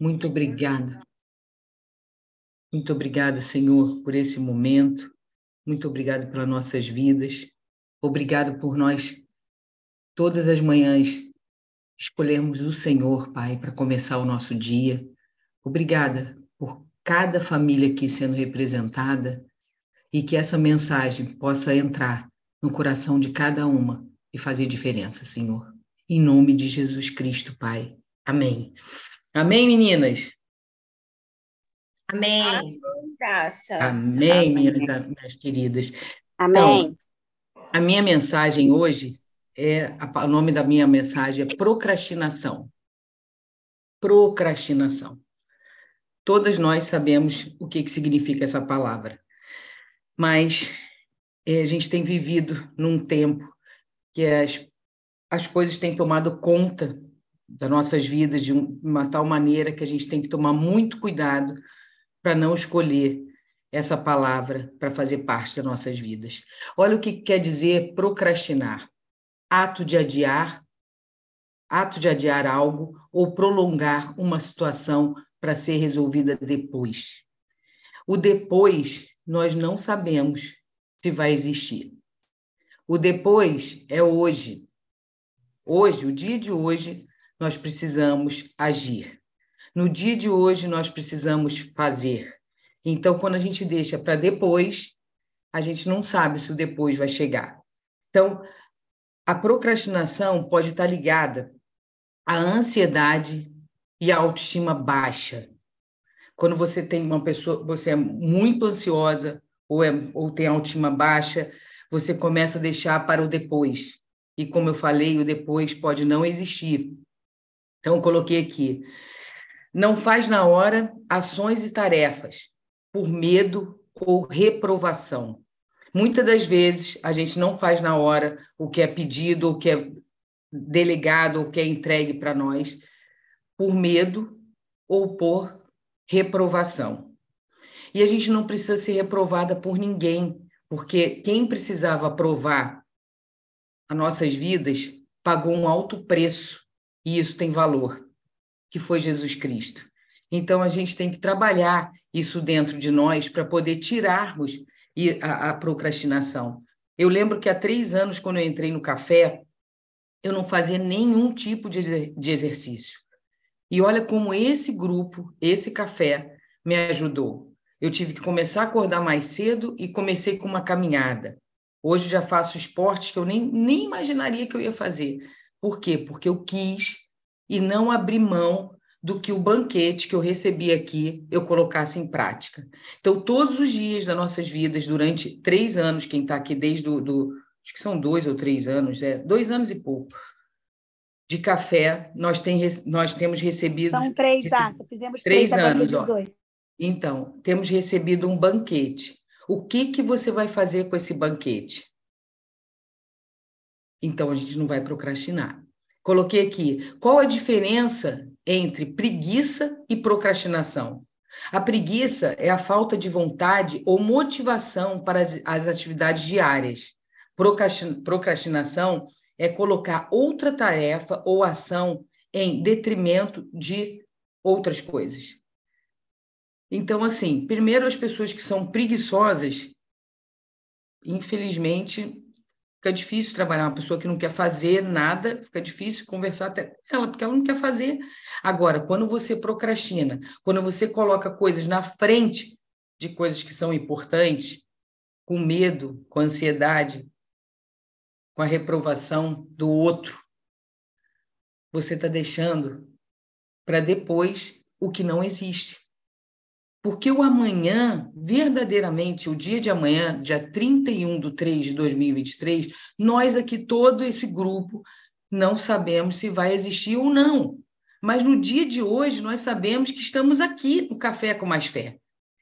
Muito obrigada. Muito obrigada, Senhor, por esse momento. Muito obrigada pelas nossas vidas. Obrigado por nós, todas as manhãs, escolhermos o Senhor, Pai, para começar o nosso dia. Obrigada por cada família aqui sendo representada e que essa mensagem possa entrar no coração de cada uma e fazer diferença, Senhor. Em nome de Jesus Cristo, Pai. Amém. Amém, meninas? Amém. Graças. Amém, minhas, minhas queridas. Amém. Então, a minha mensagem hoje é o nome da minha mensagem é procrastinação. Procrastinação. Todas nós sabemos o que, que significa essa palavra, mas é, a gente tem vivido num tempo que as, as coisas têm tomado conta das nossas vidas de uma tal maneira que a gente tem que tomar muito cuidado para não escolher essa palavra para fazer parte das nossas vidas. Olha o que quer dizer procrastinar: ato de adiar, ato de adiar algo ou prolongar uma situação para ser resolvida depois. O depois nós não sabemos se vai existir. O depois é hoje. Hoje, o dia de hoje, nós precisamos agir. No dia de hoje, nós precisamos fazer. Então, quando a gente deixa para depois, a gente não sabe se o depois vai chegar. Então, a procrastinação pode estar ligada à ansiedade e à autoestima baixa. Quando você tem uma pessoa, você é muito ansiosa ou, é, ou tem autoestima baixa, você começa a deixar para o depois. E como eu falei, o depois pode não existir. Então, eu coloquei aqui. Não faz na hora ações e tarefas por medo ou reprovação. Muitas das vezes a gente não faz na hora o que é pedido, o que é delegado, o que é entregue para nós, por medo ou por reprovação. E a gente não precisa ser reprovada por ninguém, porque quem precisava provar as nossas vidas pagou um alto preço, e isso tem valor, que foi Jesus Cristo. Então, a gente tem que trabalhar isso dentro de nós para poder tirarmos a, procrastinação. Eu lembro que há três anos, quando eu entrei no café, eu não fazia nenhum tipo de, de exercício. E olha como esse grupo, esse café, me ajudou. Eu tive que começar a acordar mais cedo e comecei com uma caminhada. Hoje já faço esportes que eu nem, nem imaginaria que eu ia fazer. Por quê? Porque eu quis e não abri mão do que o banquete que eu recebi aqui eu colocasse em prática. Então, todos os dias das nossas vidas, durante três anos, quem está aqui desde do, do, acho que são dois ou três anos, é dois anos e pouco, de café, nós, tem, nós temos recebido... São três, Darcia, fizemos três, três anos, 18. Então, temos recebido um banquete. O que, que você vai fazer com esse banquete? Então, a gente não vai procrastinar. Coloquei aqui, qual a diferença entre preguiça e procrastinação. A preguiça é a falta de vontade ou motivação para as atividades diárias. Procrastinação é colocar outra tarefa ou ação em detrimento de outras coisas. Então, assim, primeiro as pessoas que são preguiçosas, infelizmente, Fica difícil trabalhar uma pessoa que não quer fazer nada, fica difícil conversar até com ela, porque ela não quer fazer. Agora, quando você procrastina, quando você coloca coisas na frente de coisas que são importantes, com medo, com ansiedade, com a reprovação do outro, você está deixando para depois o que não existe. Porque o amanhã, verdadeiramente, o dia de amanhã, dia 31 de 3 de 2023, nós aqui, todo esse grupo, não sabemos se vai existir ou não. Mas no dia de hoje, nós sabemos que estamos aqui no Café com Mais Fé.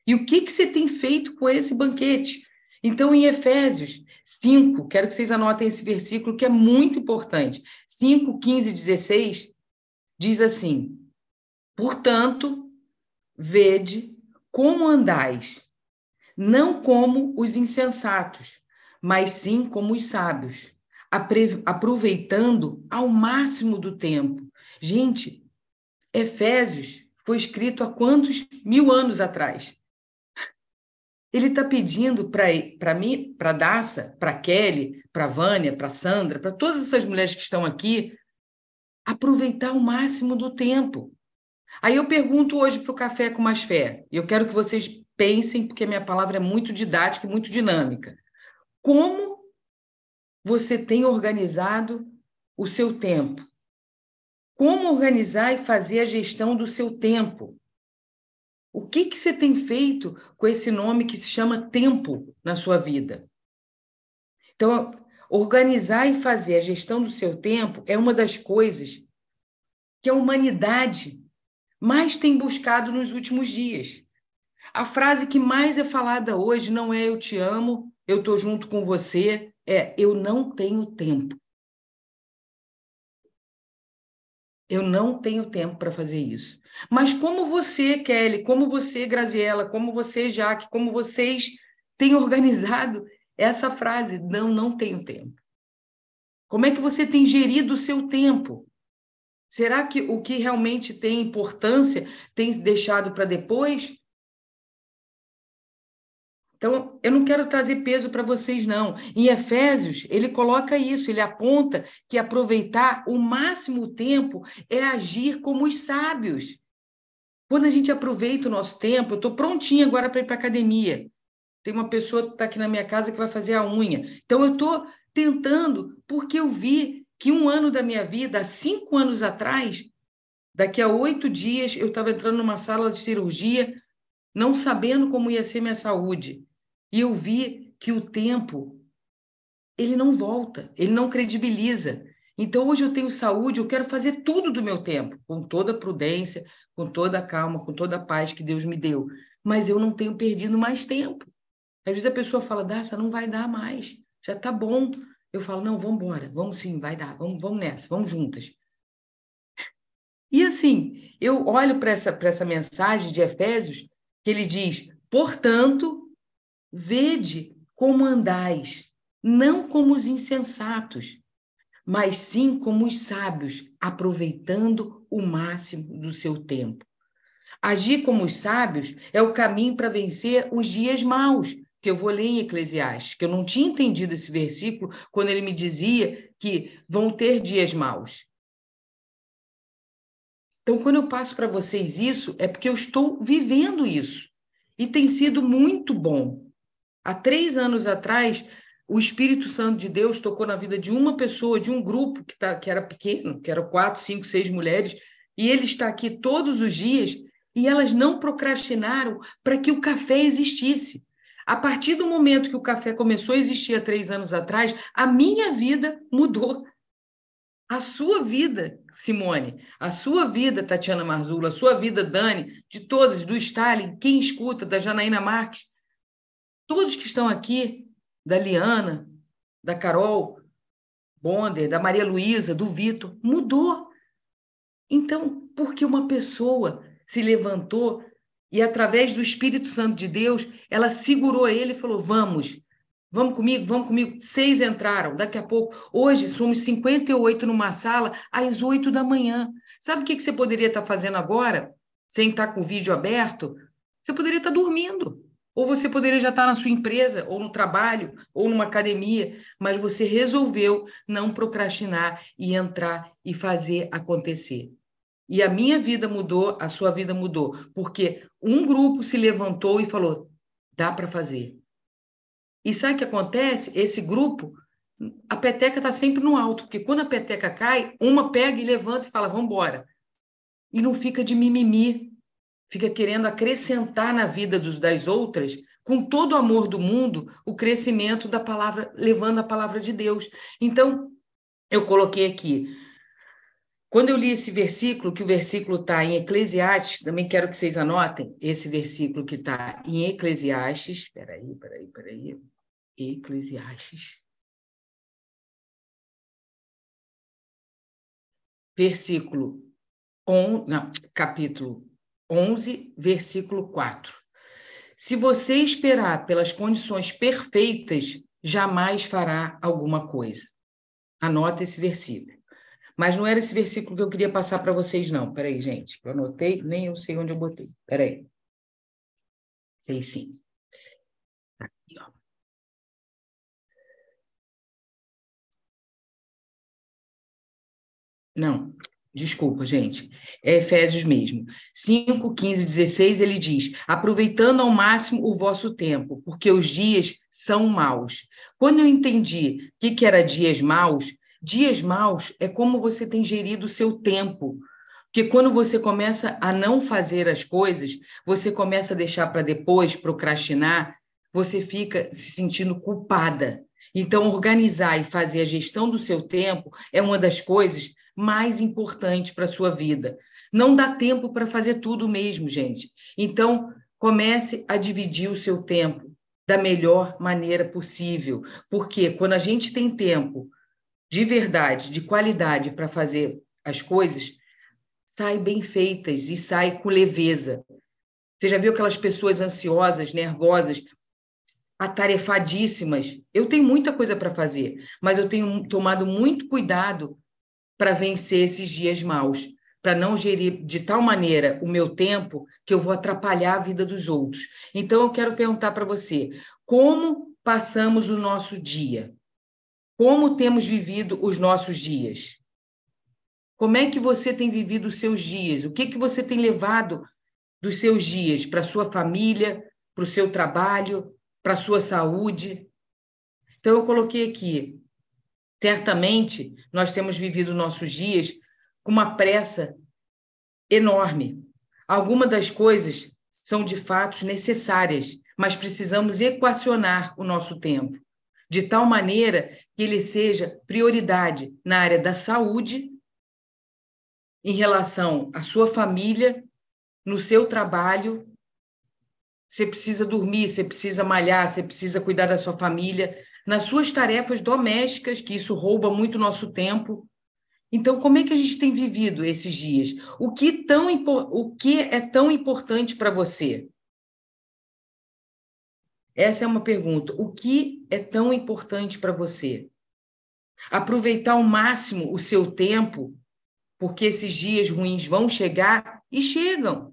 E o que, que você tem feito com esse banquete? Então, em Efésios 5, quero que vocês anotem esse versículo que é muito importante. 5, 15 e 16 diz assim: Portanto, vede como andais, não como os insensatos, mas sim como os sábios, aproveitando ao máximo do tempo. Gente, Efésios foi escrito há quantos mil anos atrás. Ele está pedindo para mim, para Daça, para Kelly, para Vânia, para Sandra, para todas essas mulheres que estão aqui, aproveitar o máximo do tempo. Aí eu pergunto hoje para o Café com Mais Fé, e eu quero que vocês pensem, porque a minha palavra é muito didática e muito dinâmica. Como você tem organizado o seu tempo? Como organizar e fazer a gestão do seu tempo? O que, que você tem feito com esse nome que se chama tempo na sua vida? Então, organizar e fazer a gestão do seu tempo é uma das coisas que a humanidade mais tem buscado nos últimos dias. A frase que mais é falada hoje não é eu te amo, eu estou junto com você, é eu não tenho tempo. Eu não tenho tempo para fazer isso. Mas como você, Kelly, como você, Graziella, como você, Jaque, como vocês têm organizado essa frase, não, não tenho tempo. Como é que você tem gerido o seu tempo? Será que o que realmente tem importância tem deixado para depois? Então, eu não quero trazer peso para vocês, não. Em Efésios, ele coloca isso, ele aponta que aproveitar o máximo tempo é agir como os sábios. Quando a gente aproveita o nosso tempo, eu estou prontinha agora para ir para a academia. Tem uma pessoa que está aqui na minha casa que vai fazer a unha. Então, eu estou tentando, porque eu vi que um ano da minha vida, há cinco anos atrás, daqui a oito dias, eu estava entrando numa sala de cirurgia, não sabendo como ia ser minha saúde. E eu vi que o tempo, ele não volta, ele não credibiliza. Então, hoje eu tenho saúde, eu quero fazer tudo do meu tempo, com toda a prudência, com toda a calma, com toda a paz que Deus me deu. Mas eu não tenho perdido mais tempo. Às vezes a pessoa fala, Daça, não vai dar mais, já está bom. Eu falo, não, vamos embora, vamos sim, vai dar, vamos, vamos nessa, vamos juntas. E assim, eu olho para essa, essa mensagem de Efésios, que ele diz, portanto, Vede como andais, não como os insensatos, mas sim como os sábios, aproveitando o máximo do seu tempo. Agir como os sábios é o caminho para vencer os dias maus, que eu vou ler em Eclesiastes, que eu não tinha entendido esse versículo quando ele me dizia que vão ter dias maus. Então, quando eu passo para vocês isso, é porque eu estou vivendo isso. E tem sido muito bom. Há três anos atrás, o Espírito Santo de Deus tocou na vida de uma pessoa, de um grupo que, tá, que era pequeno, que eram quatro, cinco, seis mulheres, e ele está aqui todos os dias, e elas não procrastinaram para que o café existisse. A partir do momento que o café começou a existir há três anos atrás, a minha vida mudou. A sua vida, Simone, a sua vida, Tatiana Marzula, a sua vida, Dani, de todas, do Stalin, quem escuta, da Janaína Marques, todos que estão aqui, da Liana, da Carol Bonder, da Maria Luísa, do Vitor, mudou. Então, porque uma pessoa se levantou e, através do Espírito Santo de Deus, ela segurou ele e falou: Vamos, vamos comigo, vamos comigo. Seis entraram, daqui a pouco. Hoje somos 58 numa sala, às oito da manhã. Sabe o que você poderia estar fazendo agora, sem estar com o vídeo aberto? Você poderia estar dormindo. Ou você poderia já estar na sua empresa, ou no trabalho, ou numa academia, mas você resolveu não procrastinar e entrar e fazer acontecer. E a minha vida mudou, a sua vida mudou, porque um grupo se levantou e falou: dá para fazer. E sabe o que acontece? Esse grupo, a peteca está sempre no alto, porque quando a peteca cai, uma pega e levanta e fala: vamos embora. E não fica de mimimi, fica querendo acrescentar na vida dos, das outras, com todo o amor do mundo, o crescimento da palavra, levando a palavra de Deus. Então, eu coloquei aqui. Quando eu li esse versículo, que o versículo está em Eclesiastes, também quero que vocês anotem esse versículo que está em Eclesiastes. Espera aí, espera aí, espera aí. Eclesiastes. Versículo on, não, capítulo 11, versículo 4. Se você esperar pelas condições perfeitas, jamais fará alguma coisa. Anota esse versículo. Mas não era esse versículo que eu queria passar para vocês, não. Peraí, gente. Eu anotei, nem eu sei onde eu botei. Peraí. Sei sim. Aqui, ó. Não, Desculpa, gente. É Efésios mesmo. 5, 15, 16, ele diz: aproveitando ao máximo o vosso tempo, porque os dias são maus. Quando eu entendi que, que era dias maus, dias maus é como você tem gerido o seu tempo. Porque quando você começa a não fazer as coisas, você começa a deixar para depois, procrastinar, você fica se sentindo culpada. Então, organizar e fazer a gestão do seu tempo é uma das coisas mais importante para a sua vida. Não dá tempo para fazer tudo mesmo, gente. Então, comece a dividir o seu tempo da melhor maneira possível, porque quando a gente tem tempo de verdade, de qualidade para fazer as coisas, sai bem feitas e sai com leveza. Você já viu aquelas pessoas ansiosas, nervosas, atarefadíssimas? Eu tenho muita coisa para fazer, mas eu tenho tomado muito cuidado para vencer esses dias maus, para não gerir de tal maneira o meu tempo que eu vou atrapalhar a vida dos outros. Então, eu quero perguntar para você: como passamos o nosso dia? Como temos vivido os nossos dias? Como é que você tem vivido os seus dias? O que, que você tem levado dos seus dias para sua família, para o seu trabalho, para a sua saúde? Então, eu coloquei aqui Certamente, nós temos vivido nossos dias com uma pressa enorme. Algumas das coisas são de fato necessárias, mas precisamos equacionar o nosso tempo, de tal maneira que ele seja prioridade na área da saúde, em relação à sua família, no seu trabalho. Você precisa dormir, você precisa malhar, você precisa cuidar da sua família, nas suas tarefas domésticas, que isso rouba muito nosso tempo. Então, como é que a gente tem vivido esses dias? O que, tão, o que é tão importante para você? Essa é uma pergunta. O que é tão importante para você? Aproveitar ao máximo o seu tempo, porque esses dias ruins vão chegar e chegam.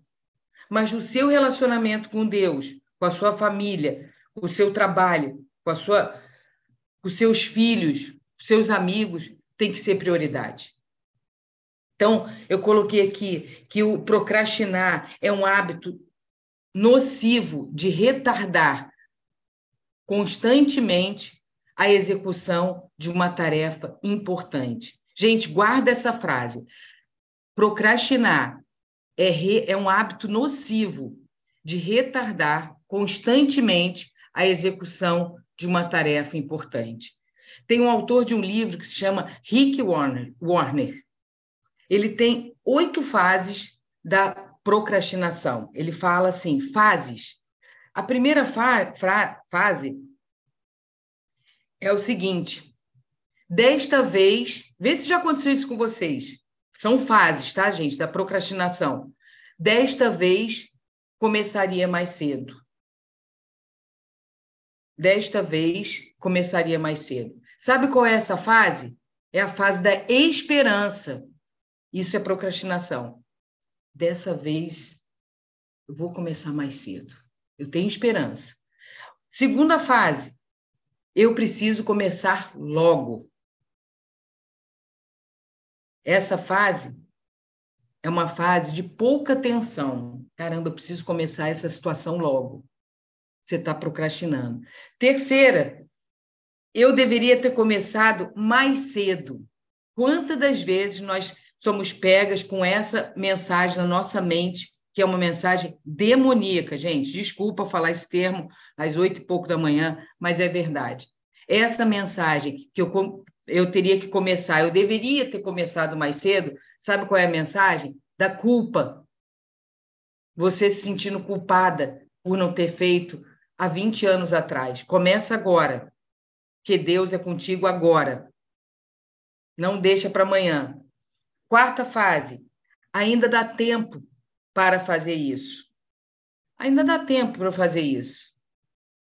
Mas o seu relacionamento com Deus, com a sua família, com o seu trabalho, com a sua os seus filhos, os seus amigos, tem que ser prioridade. Então, eu coloquei aqui que o procrastinar é um hábito nocivo de retardar constantemente a execução de uma tarefa importante. Gente, guarda essa frase. Procrastinar é, re, é um hábito nocivo de retardar constantemente a execução de uma tarefa importante. Tem um autor de um livro que se chama Rick Warner. Warner. Ele tem oito fases da procrastinação. Ele fala assim: fases. A primeira fa fase é o seguinte: desta vez, vê se já aconteceu isso com vocês. São fases, tá, gente, da procrastinação. Desta vez começaria mais cedo desta vez começaria mais cedo. Sabe qual é essa fase? É a fase da esperança. Isso é procrastinação. Dessa vez eu vou começar mais cedo. Eu tenho esperança. Segunda fase, eu preciso começar logo. Essa fase é uma fase de pouca tensão. Caramba, eu preciso começar essa situação logo você está procrastinando. Terceira, eu deveria ter começado mais cedo. Quantas das vezes nós somos pegas com essa mensagem na nossa mente, que é uma mensagem demoníaca, gente? Desculpa falar esse termo às oito e pouco da manhã, mas é verdade. Essa mensagem que eu, eu teria que começar, eu deveria ter começado mais cedo, sabe qual é a mensagem? Da culpa. Você se sentindo culpada por não ter feito há 20 anos atrás. Começa agora, que Deus é contigo agora. Não deixa para amanhã. Quarta fase, ainda dá tempo para fazer isso. Ainda dá tempo para fazer isso.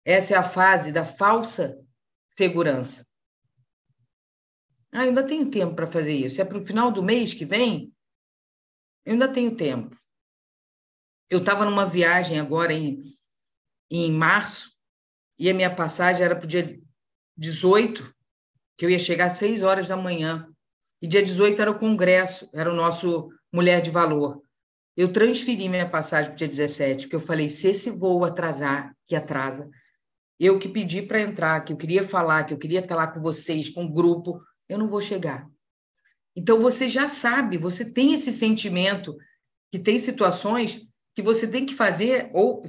Essa é a fase da falsa segurança. Ainda tenho tempo para fazer isso. É para o final do mês que vem? Eu ainda tenho tempo. Eu estava numa viagem agora em, em março, e a minha passagem era para o dia 18, que eu ia chegar às 6 horas da manhã. E dia 18 era o congresso, era o nosso Mulher de Valor. Eu transferi minha passagem para o dia 17, porque eu falei, se esse voo atrasar, que atrasa, eu que pedi para entrar, que eu queria falar, que eu queria estar lá com vocês, com o grupo, eu não vou chegar. Então você já sabe, você tem esse sentimento que tem situações que você tem que fazer ou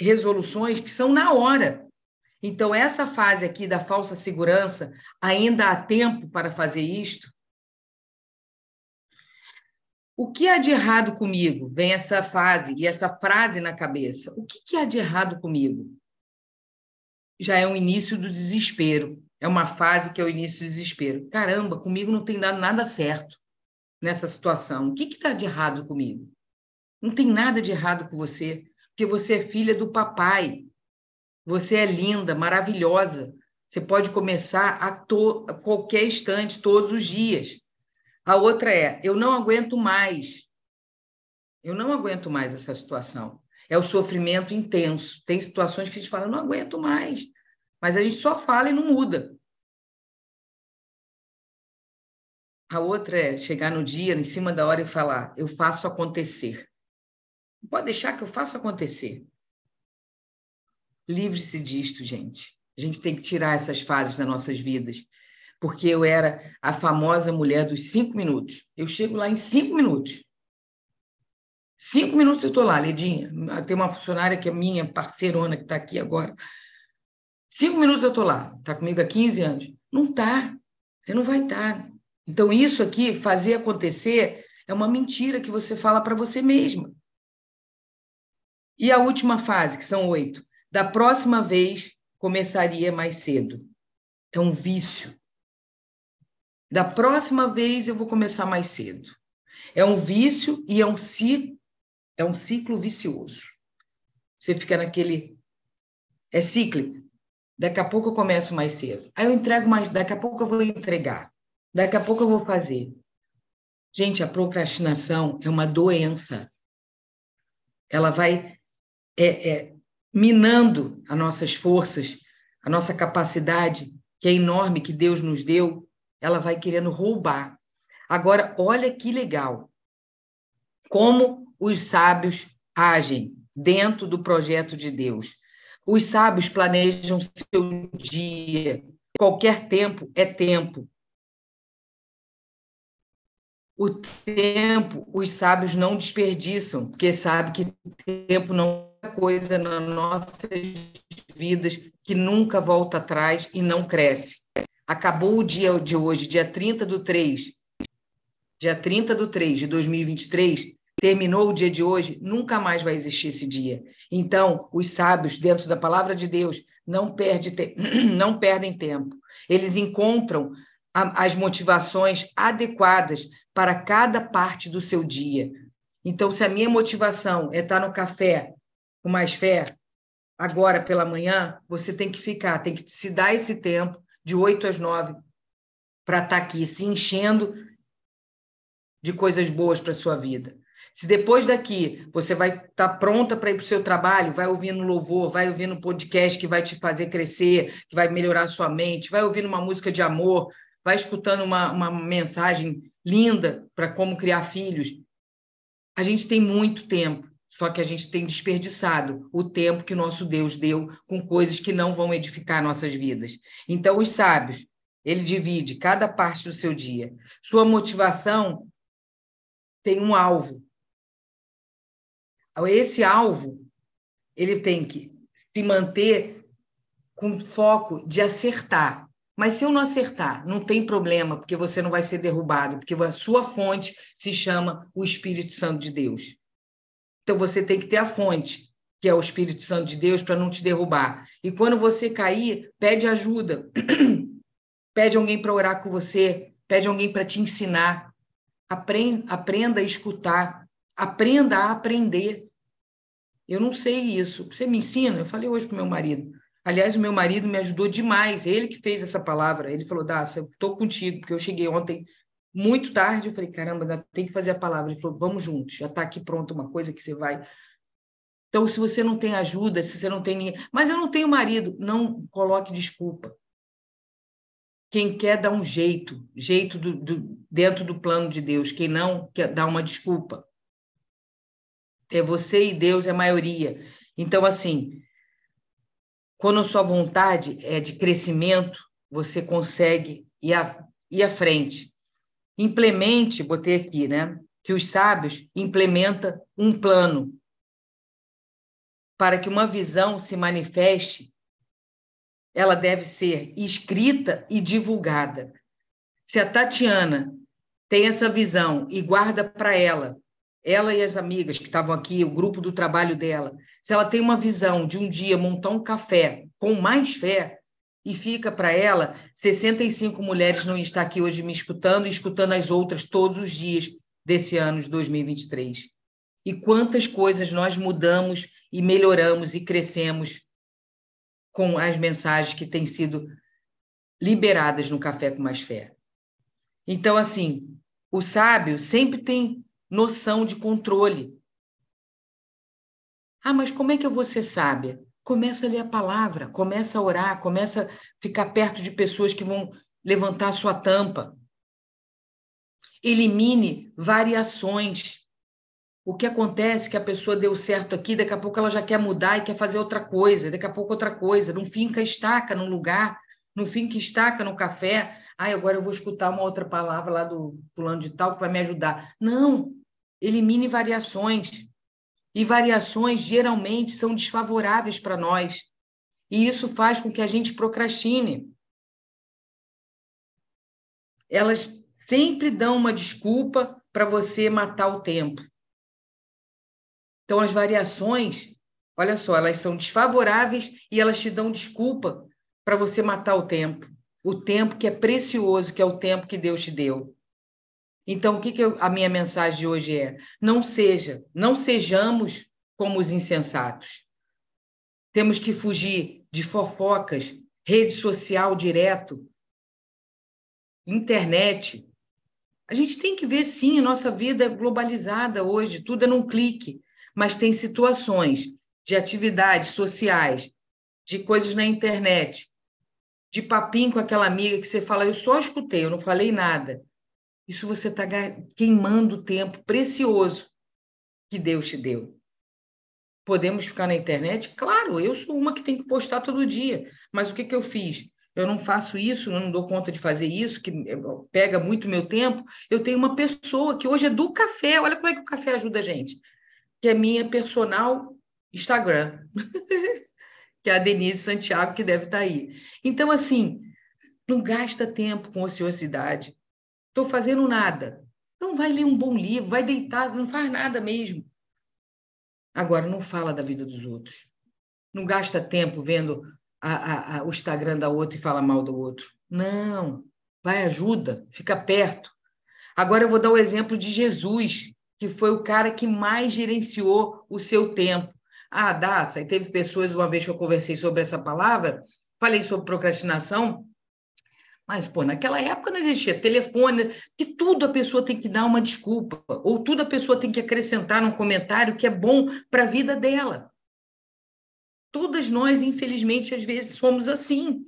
resoluções que são na hora. Então essa fase aqui da falsa segurança, ainda há tempo para fazer isto? O que há de errado comigo? Vem essa fase e essa frase na cabeça. O que, que há de errado comigo? Já é o início do desespero. É uma fase que é o início do desespero. Caramba, comigo não tem dado nada certo nessa situação. O que está de errado comigo? Não tem nada de errado com você, porque você é filha do papai. Você é linda, maravilhosa. Você pode começar a, a qualquer instante, todos os dias. A outra é: eu não aguento mais. Eu não aguento mais essa situação. É o sofrimento intenso. Tem situações que a gente fala, não aguento mais. Mas a gente só fala e não muda. A outra é chegar no dia, em cima da hora, e falar: eu faço acontecer. Pode deixar que eu faça acontecer. Livre-se disto, gente. A gente tem que tirar essas fases das nossas vidas porque eu era a famosa mulher dos cinco minutos. Eu chego lá em cinco minutos. Cinco minutos eu estou lá, Ledinha. Tem uma funcionária que é minha, parceirona, que está aqui agora. Cinco minutos eu estou lá. Está comigo há 15 anos. Não está. Você não vai estar. Tá. Então, isso aqui, fazer acontecer, é uma mentira que você fala para você mesma. E a última fase, que são oito. Da próxima vez, começaria mais cedo. É um vício. Da próxima vez eu vou começar mais cedo. É um vício e é um ciclo, é um ciclo vicioso. Você fica naquele é cíclico. Daqui a pouco eu começo mais cedo. Aí eu entrego mais, daqui a pouco eu vou entregar. Daqui a pouco eu vou fazer. Gente, a procrastinação é uma doença. Ela vai é, é, minando as nossas forças, a nossa capacidade, que é enorme, que Deus nos deu, ela vai querendo roubar. Agora, olha que legal. Como os sábios agem dentro do projeto de Deus. Os sábios planejam seu dia. Qualquer tempo é tempo. O tempo, os sábios não desperdiçam, porque sabe que tempo não é coisa nas nossas vidas que nunca volta atrás e não cresce. Acabou o dia de hoje, dia 30 do 3, dia 30 do 3 de 2023, terminou o dia de hoje, nunca mais vai existir esse dia. Então, os sábios, dentro da palavra de Deus, não, perde te... não perdem tempo. Eles encontram a, as motivações adequadas para cada parte do seu dia. Então, se a minha motivação é estar no café com mais fé, agora pela manhã, você tem que ficar, tem que se dar esse tempo de 8 às 9, para estar tá aqui se enchendo de coisas boas para a sua vida. Se depois daqui você vai estar tá pronta para ir para o seu trabalho, vai ouvindo louvor, vai ouvindo podcast que vai te fazer crescer, que vai melhorar a sua mente, vai ouvindo uma música de amor, vai escutando uma, uma mensagem linda para como criar filhos. A gente tem muito tempo. Só que a gente tem desperdiçado o tempo que nosso Deus deu com coisas que não vão edificar nossas vidas. Então, os sábios, ele divide cada parte do seu dia. Sua motivação tem um alvo. Esse alvo, ele tem que se manter com foco de acertar. Mas se eu não acertar, não tem problema, porque você não vai ser derrubado, porque a sua fonte se chama o Espírito Santo de Deus. Então você tem que ter a fonte, que é o Espírito Santo de Deus, para não te derrubar. E quando você cair, pede ajuda. pede alguém para orar com você, pede alguém para te ensinar. Aprenda, aprenda a escutar, aprenda a aprender. Eu não sei isso. Você me ensina? Eu falei hoje para meu marido. Aliás, meu marido me ajudou demais, ele que fez essa palavra. Ele falou: Dácia, eu estou contigo, porque eu cheguei ontem muito tarde. Eu falei: caramba, tem que fazer a palavra. Ele falou: vamos juntos, já está aqui pronto uma coisa que você vai. Então, se você não tem ajuda, se você não tem ninguém. Mas eu não tenho marido, não coloque desculpa. Quem quer dá um jeito, jeito do, do, dentro do plano de Deus. Quem não, quer dar uma desculpa. É você e Deus é a maioria. Então, assim, quando a sua vontade é de crescimento, você consegue ir à, ir à frente. Implemente, botei aqui, né? Que os sábios implementa um plano para que uma visão se manifeste, ela deve ser escrita e divulgada. Se a Tatiana tem essa visão e guarda para ela, ela e as amigas que estavam aqui, o grupo do trabalho dela, se ela tem uma visão de um dia montar um café com mais fé, e fica para ela, 65 mulheres não estão aqui hoje me escutando e escutando as outras todos os dias desse ano de 2023. E quantas coisas nós mudamos e melhoramos e crescemos com as mensagens que têm sido liberadas no Café com Mais Fé. Então, assim, o sábio sempre tem noção de controle. Ah, mas como é que eu vou ser sábia? Começa a ler a palavra, começa a orar, começa a ficar perto de pessoas que vão levantar a sua tampa. Elimine variações. O que acontece é que a pessoa deu certo aqui, daqui a pouco ela já quer mudar e quer fazer outra coisa, daqui a pouco outra coisa. Não finca estaca num lugar, não finca estaca no café. Ah, agora eu vou escutar uma outra palavra lá do fulano de tal que vai me ajudar. Não, elimine variações. E variações geralmente são desfavoráveis para nós. E isso faz com que a gente procrastine. Elas sempre dão uma desculpa para você matar o tempo. Então, as variações, olha só, elas são desfavoráveis e elas te dão desculpa para você matar o tempo. O tempo que é precioso, que é o tempo que Deus te deu. Então, o que, que eu, a minha mensagem de hoje é? Não seja, não sejamos como os insensatos. Temos que fugir de fofocas, rede social direto, internet. A gente tem que ver, sim, a nossa vida é globalizada hoje, tudo é num clique mas tem situações de atividades sociais, de coisas na internet, de papinho com aquela amiga que você fala, eu só escutei, eu não falei nada. Isso você está queimando o tempo precioso que Deus te deu. Podemos ficar na internet? Claro, eu sou uma que tem que postar todo dia. Mas o que, que eu fiz? Eu não faço isso, eu não dou conta de fazer isso, que pega muito meu tempo. Eu tenho uma pessoa que hoje é do café. Olha como é que o café ajuda a gente que é minha personal Instagram, que é a Denise Santiago, que deve estar tá aí. Então, assim, não gasta tempo com ociosidade. Estou fazendo nada. Então, vai ler um bom livro, vai deitar, não faz nada mesmo. Agora, não fala da vida dos outros. Não gasta tempo vendo a, a, a, o Instagram da outra e fala mal do outro. Não. Vai, ajuda, fica perto. Agora eu vou dar o exemplo de Jesus que foi o cara que mais gerenciou o seu tempo. Ah, Daça, e teve pessoas, uma vez que eu conversei sobre essa palavra, falei sobre procrastinação, mas, pô, naquela época não existia telefone, que tudo a pessoa tem que dar uma desculpa, ou tudo a pessoa tem que acrescentar num comentário que é bom para a vida dela. Todas nós, infelizmente, às vezes somos assim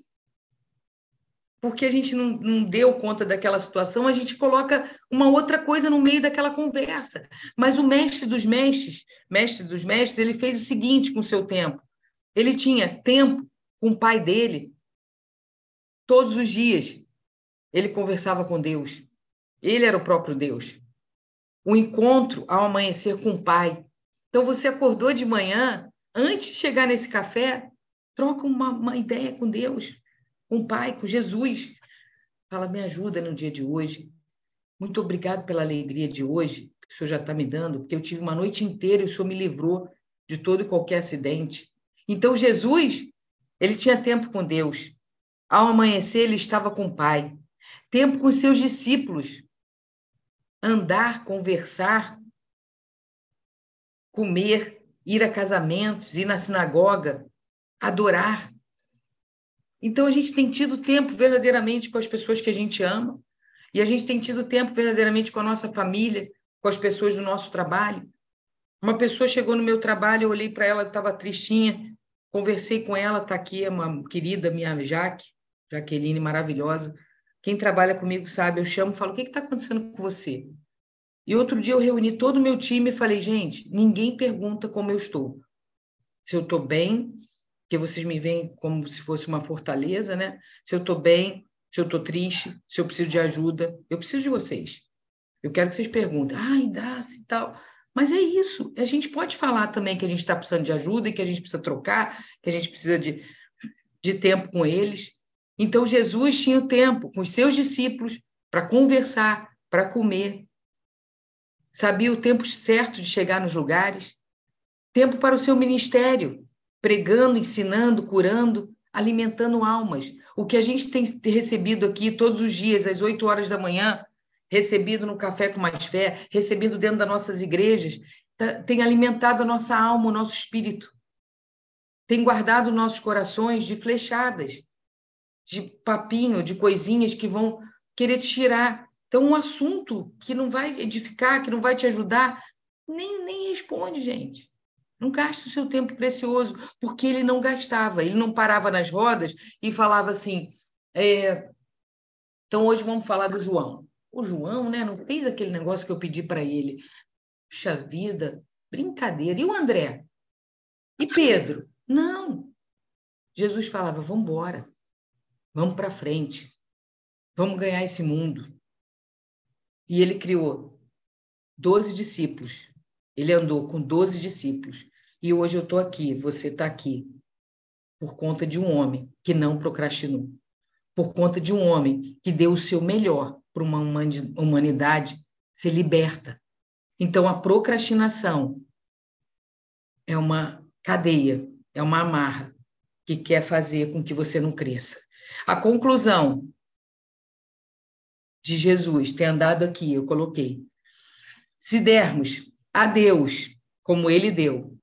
porque a gente não, não, deu conta daquela situação, a gente coloca uma outra coisa no meio daquela conversa. Mas o mestre dos mestres, mestre dos mestres, ele fez o seguinte com o seu tempo. Ele tinha tempo com o pai dele todos os dias. Ele conversava com Deus. Ele era o próprio Deus. O encontro ao amanhecer com o pai. Então você acordou de manhã, antes de chegar nesse café, troca uma, uma ideia com Deus com o Pai, com Jesus. Fala, me ajuda no dia de hoje. Muito obrigado pela alegria de hoje que o Senhor já está me dando, porque eu tive uma noite inteira e o Senhor me livrou de todo e qualquer acidente. Então, Jesus, ele tinha tempo com Deus. Ao amanhecer, ele estava com o Pai. Tempo com seus discípulos. Andar, conversar, comer, ir a casamentos, ir na sinagoga, adorar. Então, a gente tem tido tempo verdadeiramente com as pessoas que a gente ama, e a gente tem tido tempo verdadeiramente com a nossa família, com as pessoas do nosso trabalho. Uma pessoa chegou no meu trabalho, eu olhei para ela, estava tristinha, conversei com ela, está aqui, é uma querida minha Jaque, Jaqueline, maravilhosa. Quem trabalha comigo sabe, eu chamo e falo: o que está acontecendo com você? E outro dia eu reuni todo o meu time e falei: gente, ninguém pergunta como eu estou. Se eu estou bem, que vocês me veem como se fosse uma fortaleza, né? Se eu estou bem, se eu estou triste, se eu preciso de ajuda, eu preciso de vocês. Eu quero que vocês perguntem, ai, dá-se e tal. Mas é isso. A gente pode falar também que a gente está precisando de ajuda e que a gente precisa trocar, que a gente precisa de, de tempo com eles. Então, Jesus tinha o tempo com os seus discípulos para conversar, para comer. Sabia o tempo certo de chegar nos lugares. Tempo para o seu ministério, pregando, ensinando, curando, alimentando almas. O que a gente tem recebido aqui todos os dias, às 8 horas da manhã, recebido no Café com Mais Fé, recebido dentro das nossas igrejas, tá, tem alimentado a nossa alma, o nosso espírito. Tem guardado nossos corações de flechadas, de papinho, de coisinhas que vão querer te tirar. Então, um assunto que não vai edificar, que não vai te ajudar, nem, nem responde, gente. Não gaste o seu tempo precioso, porque ele não gastava, ele não parava nas rodas e falava assim. É... Então, hoje vamos falar do João o João, né, não fez aquele negócio que eu pedi para ele. Puxa vida, brincadeira. E o André? E Pedro? Não. Jesus falava: vamos embora, vamos para frente, vamos ganhar esse mundo. E ele criou doze discípulos. Ele andou com doze discípulos. E hoje eu estou aqui, você está aqui, por conta de um homem que não procrastinou, por conta de um homem que deu o seu melhor para uma humanidade ser liberta. Então, a procrastinação é uma cadeia, é uma amarra que quer fazer com que você não cresça. A conclusão de Jesus ter andado aqui, eu coloquei. Se dermos a Deus, como ele deu,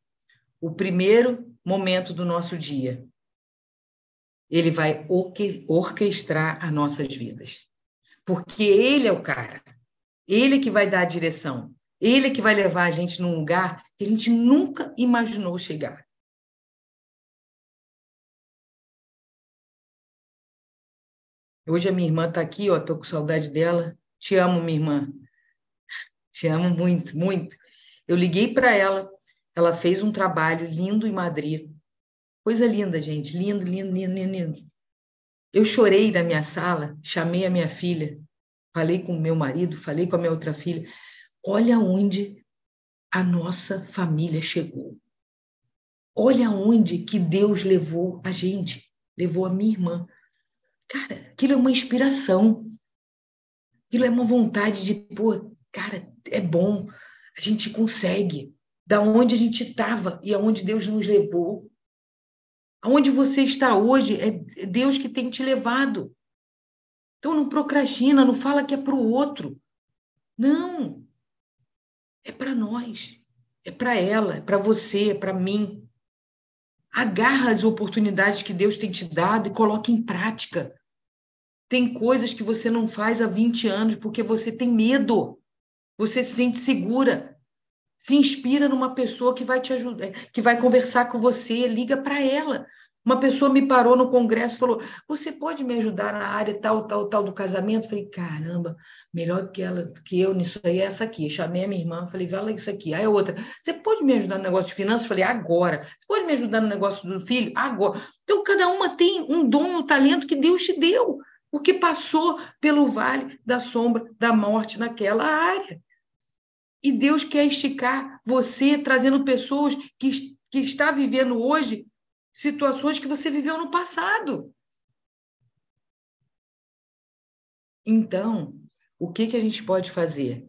o primeiro momento do nosso dia, ele vai orquestrar as nossas vidas porque ele é o cara. Ele é que vai dar a direção. Ele é que vai levar a gente num lugar que a gente nunca imaginou chegar. Hoje a minha irmã está aqui, ó, estou com saudade dela. Te amo, minha irmã. Te amo muito, muito. Eu liguei para ela, ela fez um trabalho lindo em Madrid. Coisa linda, gente. Lindo, lindo, lindo, lindo, lindo. Eu chorei na minha sala, chamei a minha filha, falei com meu marido, falei com a minha outra filha. Olha onde a nossa família chegou. Olha onde que Deus levou a gente, levou a minha irmã. Cara, aquilo é uma inspiração. Aquilo é uma vontade de, pô, cara, é bom, a gente consegue. Da onde a gente estava e aonde Deus nos levou. Aonde você está hoje é Deus que tem te levado. Então não procrastina, não fala que é para o outro. Não. É para nós. É para ela, é para você, é para mim. Agarra as oportunidades que Deus tem te dado e coloque em prática. Tem coisas que você não faz há 20 anos porque você tem medo. Você se sente segura. Se inspira numa pessoa que vai te ajudar, que vai conversar com você, liga para ela. Uma pessoa me parou no congresso e falou: Você pode me ajudar na área tal, tal, tal do casamento? Falei: Caramba, melhor que ela, que eu nisso aí é essa aqui. chamei a minha irmã, falei: Fala isso aqui. Aí a outra: Você pode me ajudar no negócio de finanças? Falei: Agora. Você pode me ajudar no negócio do filho? Agora. Então, cada uma tem um dom, um talento que Deus te deu, porque passou pelo vale da sombra da morte naquela área. E Deus quer esticar você, trazendo pessoas que, que está vivendo hoje situações que você viveu no passado. Então, o que, que a gente pode fazer?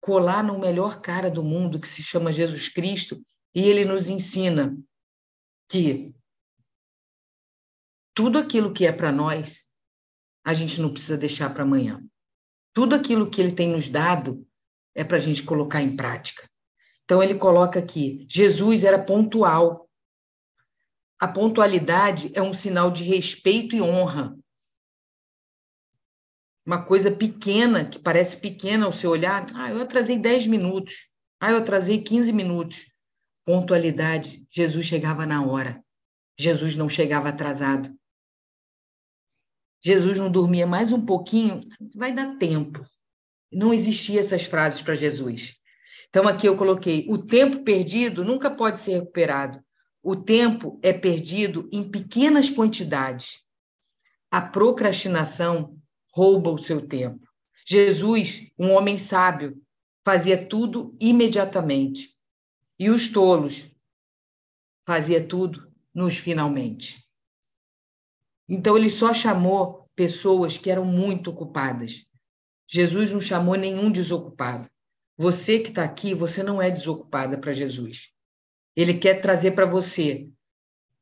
Colar no melhor cara do mundo, que se chama Jesus Cristo, e ele nos ensina que tudo aquilo que é para nós, a gente não precisa deixar para amanhã. Tudo aquilo que ele tem nos dado, é para a gente colocar em prática. Então, ele coloca aqui: Jesus era pontual. A pontualidade é um sinal de respeito e honra. Uma coisa pequena, que parece pequena ao seu olhar, ah, eu atrasei 10 minutos, ah, eu atrasei 15 minutos. Pontualidade, Jesus chegava na hora. Jesus não chegava atrasado. Jesus não dormia mais um pouquinho, vai dar tempo. Não existia essas frases para Jesus. Então aqui eu coloquei: o tempo perdido nunca pode ser recuperado. O tempo é perdido em pequenas quantidades. A procrastinação rouba o seu tempo. Jesus, um homem sábio, fazia tudo imediatamente. E os tolos fazia tudo nos finalmente. Então ele só chamou pessoas que eram muito ocupadas. Jesus não chamou nenhum desocupado. Você que está aqui, você não é desocupada para Jesus. Ele quer trazer para você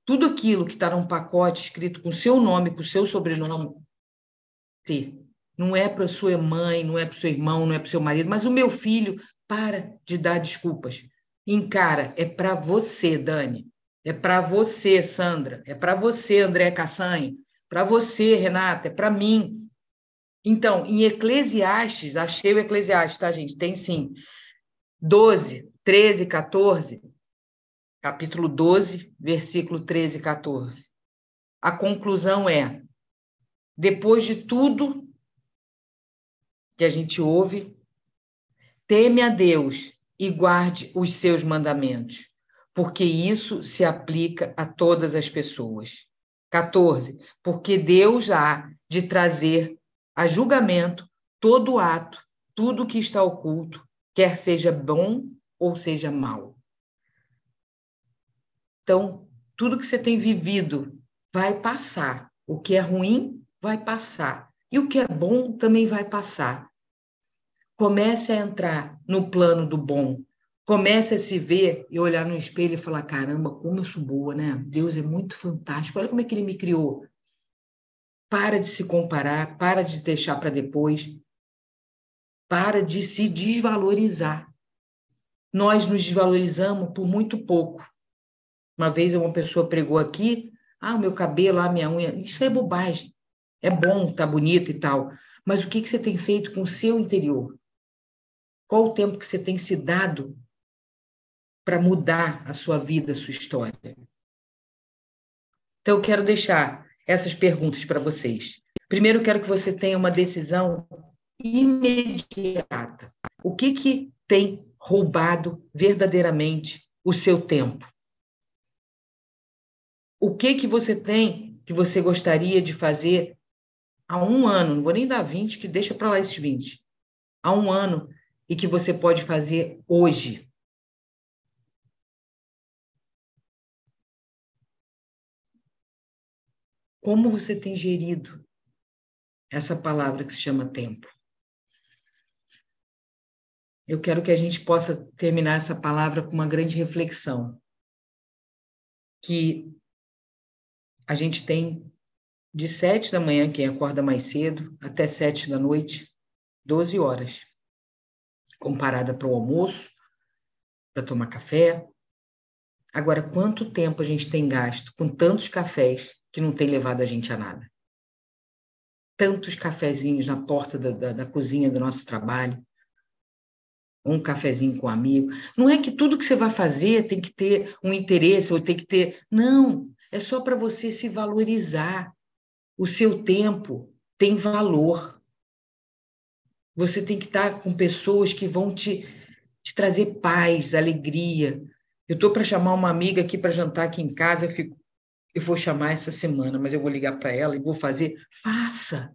tudo aquilo que está num pacote escrito com seu nome, com seu sobrenome. Sim. Não é para sua mãe, não é para seu irmão, não é para seu marido, mas o meu filho, para de dar desculpas. Encara, é para você, Dani. É para você, Sandra. É para você, André Cassanha. Para você, Renata. É para mim. Então, em Eclesiastes, achei o Eclesiastes, tá, gente? Tem sim. 12, 13, 14. Capítulo 12, versículo 13 e 14. A conclusão é: depois de tudo que a gente ouve, teme a Deus e guarde os seus mandamentos porque isso se aplica a todas as pessoas. 14. Porque Deus há de trazer a julgamento todo ato, tudo que está oculto, quer seja bom ou seja mal. Então, tudo que você tem vivido vai passar. O que é ruim vai passar. E o que é bom também vai passar. Comece a entrar no plano do bom, Comece a se ver e olhar no espelho e falar: caramba, como eu sou boa, né? Deus é muito fantástico. Olha como é que ele me criou. Para de se comparar, para de deixar para depois, para de se desvalorizar. Nós nos desvalorizamos por muito pouco. Uma vez uma pessoa pregou aqui: ah, o meu cabelo, a minha unha. Isso é bobagem. É bom, tá bonito e tal. Mas o que, que você tem feito com o seu interior? Qual o tempo que você tem se dado para mudar a sua vida, a sua história? Então, eu quero deixar essas perguntas para vocês. Primeiro, eu quero que você tenha uma decisão imediata. O que, que tem roubado verdadeiramente o seu tempo? O que, que você tem que você gostaria de fazer há um ano? Não vou nem dar 20, que deixa para lá esses 20. Há um ano e que você pode fazer hoje. Como você tem gerido essa palavra que se chama tempo? Eu quero que a gente possa terminar essa palavra com uma grande reflexão. Que a gente tem de sete da manhã, quem acorda mais cedo, até sete da noite, 12 horas. Comparada para o almoço, para tomar café. Agora, quanto tempo a gente tem gasto com tantos cafés que não tem levado a gente a nada. Tantos cafezinhos na porta da, da, da cozinha do nosso trabalho, um cafezinho com um amigo. Não é que tudo que você vai fazer tem que ter um interesse ou tem que ter. Não, é só para você se valorizar. O seu tempo tem valor. Você tem que estar com pessoas que vão te, te trazer paz, alegria. Eu estou para chamar uma amiga aqui para jantar aqui em casa, fico eu vou chamar essa semana, mas eu vou ligar para ela e vou fazer. Faça!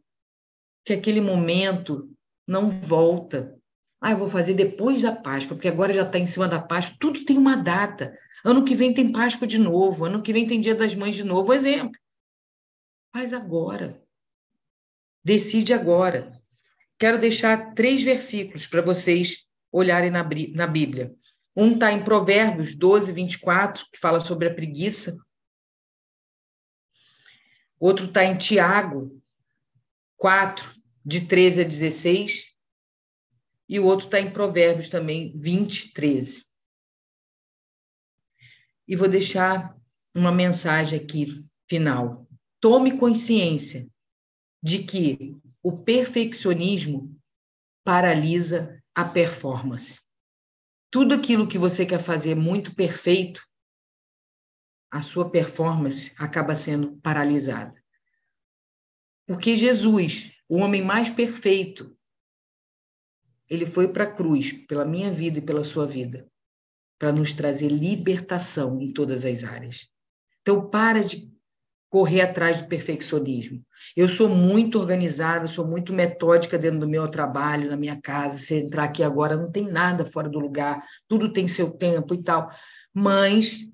Que aquele momento não volta. Ah, eu vou fazer depois da Páscoa, porque agora já está em cima da Páscoa. Tudo tem uma data. Ano que vem tem Páscoa de novo. Ano que vem tem Dia das Mães de novo. Exemplo. Faz agora. Decide agora. Quero deixar três versículos para vocês olharem na, na Bíblia. Um está em Provérbios 12, 24, que fala sobre a preguiça outro está em Tiago 4, de 13 a 16, e o outro está em Provérbios também, 20, 13. E vou deixar uma mensagem aqui final. Tome consciência de que o perfeccionismo paralisa a performance. Tudo aquilo que você quer fazer muito perfeito, a sua performance acaba sendo paralisada. Porque Jesus, o homem mais perfeito, ele foi para a cruz pela minha vida e pela sua vida, para nos trazer libertação em todas as áreas. Então, para de correr atrás do perfeccionismo. Eu sou muito organizada, sou muito metódica dentro do meu trabalho, na minha casa. Se entrar aqui agora, não tem nada fora do lugar, tudo tem seu tempo e tal. Mas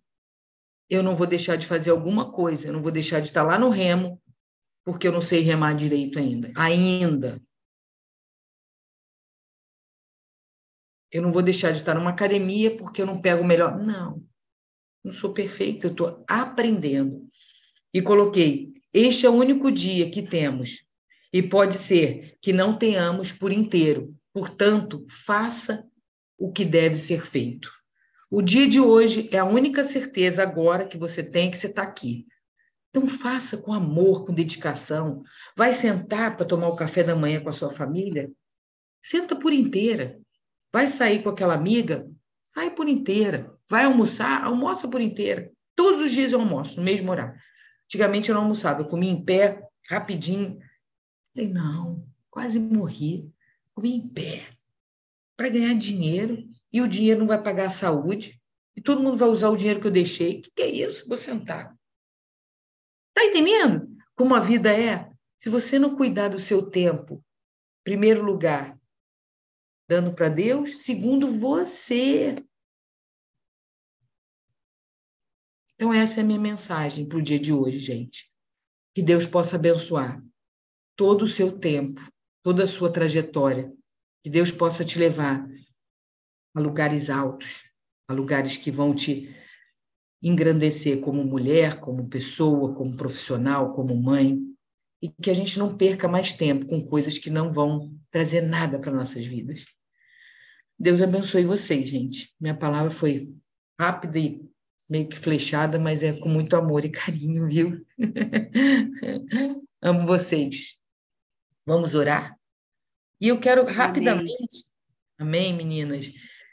eu não vou deixar de fazer alguma coisa, eu não vou deixar de estar lá no remo, porque eu não sei remar direito ainda. Ainda. Eu não vou deixar de estar numa academia porque eu não pego o melhor. Não, não sou perfeita, eu estou aprendendo. E coloquei: este é o único dia que temos, e pode ser que não tenhamos por inteiro. Portanto, faça o que deve ser feito. O dia de hoje é a única certeza agora que você tem que você está aqui. Então, faça com amor, com dedicação. Vai sentar para tomar o café da manhã com a sua família? Senta por inteira. Vai sair com aquela amiga? Sai por inteira. Vai almoçar? Almoça por inteira. Todos os dias eu almoço, no mesmo horário. Antigamente eu não almoçava, eu comia em pé, rapidinho. Falei, não, quase morri. Comi em pé para ganhar dinheiro e o dinheiro não vai pagar a saúde e todo mundo vai usar o dinheiro que eu deixei. O que, que é isso? Vou sentar. Tá entendendo como a vida é? Se você não cuidar do seu tempo, primeiro lugar, dando para Deus, segundo você. Então, essa é a minha mensagem para o dia de hoje, gente. Que Deus possa abençoar todo o seu tempo, toda a sua trajetória. Que Deus possa te levar a lugares altos, a lugares que vão te engrandecer como mulher, como pessoa, como profissional, como mãe. E que a gente não perca mais tempo com coisas que não vão trazer nada para nossas vidas. Deus abençoe vocês, gente. Minha palavra foi rápida e meio que flechada, mas é com muito amor e carinho, viu? Amo vocês. Vamos orar? E eu quero rapidamente, amém, amém meninas?